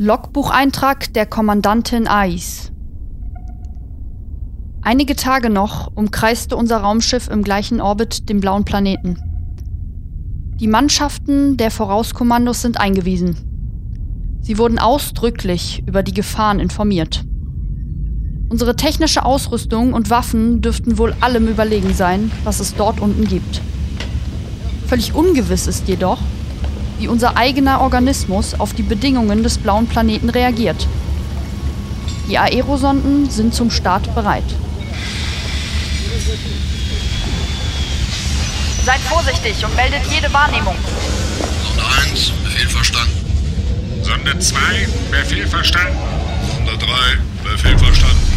Logbucheintrag der Kommandantin Ais. Einige Tage noch umkreiste unser Raumschiff im gleichen Orbit den blauen Planeten. Die Mannschaften der Vorauskommandos sind eingewiesen. Sie wurden ausdrücklich über die Gefahren informiert. Unsere technische Ausrüstung und Waffen dürften wohl allem überlegen sein, was es dort unten gibt. Völlig ungewiss ist jedoch, wie unser eigener Organismus auf die Bedingungen des blauen Planeten reagiert. Die Aerosonden sind zum Start bereit. Seid vorsichtig und meldet jede Wahrnehmung. Sonde 1, Befehl verstanden. Sonde 2, Befehl verstanden. Sonde 3, Befehl verstanden.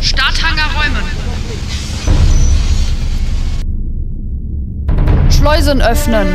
Starthangar räumen. Schleusen öffnen.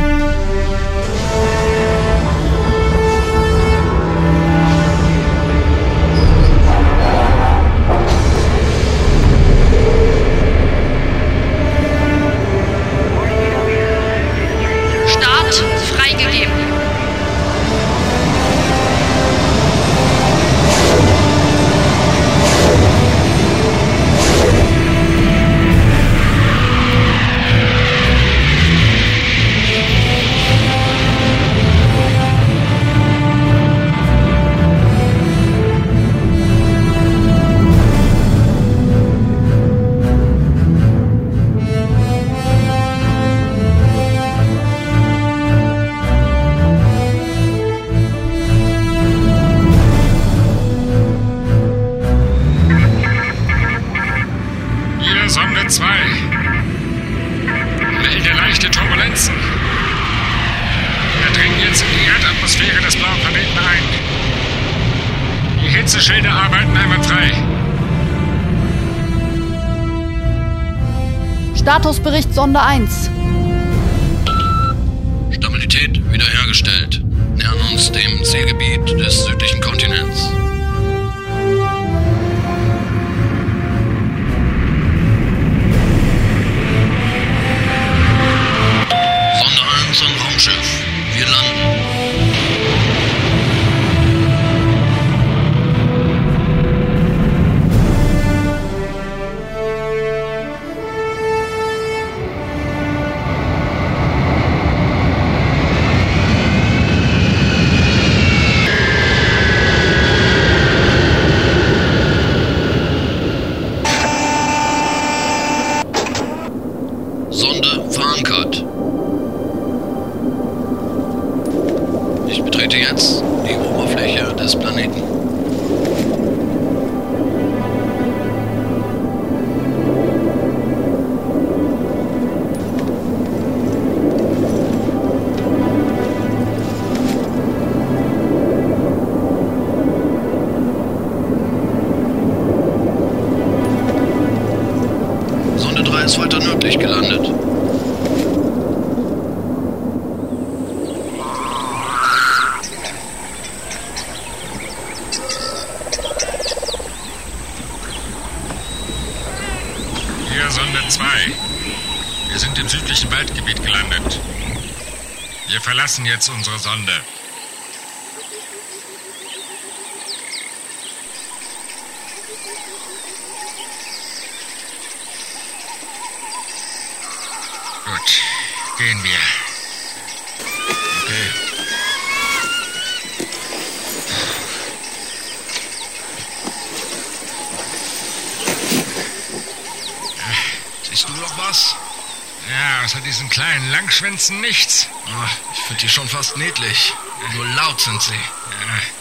Die Hitzeschilde arbeiten einwandfrei. Statusbericht Sonde 1. Stabilität wiederhergestellt. Nähern uns dem Zielgebiet des südlichen Kontinents. Nördlich gelandet. Hier Sonde 2. Wir sind im südlichen Waldgebiet gelandet. Wir verlassen jetzt unsere Sonde. Gut, gehen wir. Okay. Siehst du noch was? Ja, außer diesen kleinen Langschwänzen nichts. Ah, ich finde die schon fast niedlich. Nur laut sind sie. Ja.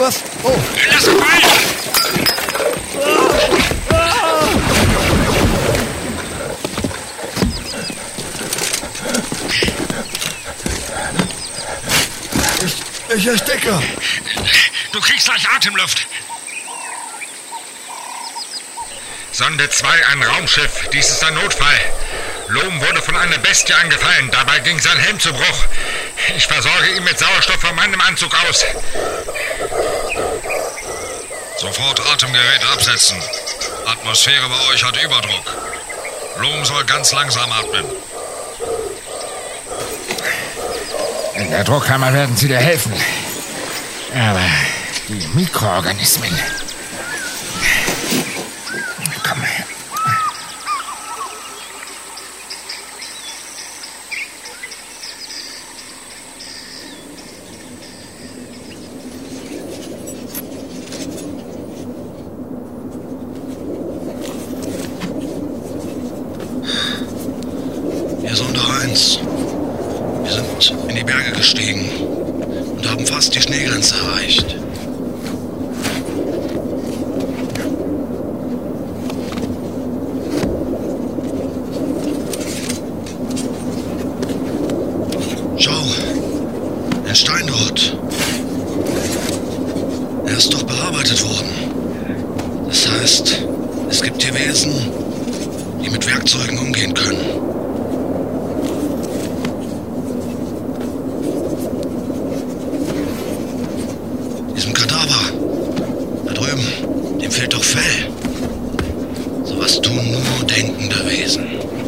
Was? Oh, Lass mich ich, ich ersticke. Du kriegst gleich Atemluft. Sonde 2, ein Raumschiff. Dies ist ein Notfall. Lohm wurde von einer Bestie angefallen. Dabei ging sein Helm zu Bruch. Ich versorge ihn mit Sauerstoff von meinem Anzug aus. Sofort Atemgerät absetzen. Atmosphäre bei euch hat Überdruck. Bloom soll ganz langsam atmen. In der Druckkammer werden sie dir helfen. Aber die Mikroorganismen. Komm her. Wir Sonde 1. Wir sind in die Berge gestiegen und haben fast die Schneegrenze erreicht. Schau, ein Stein dort. Er ist doch bearbeitet worden. Das heißt, es gibt hier Wesen, die mit Werkzeugen umgehen können. nur denkende Wesen.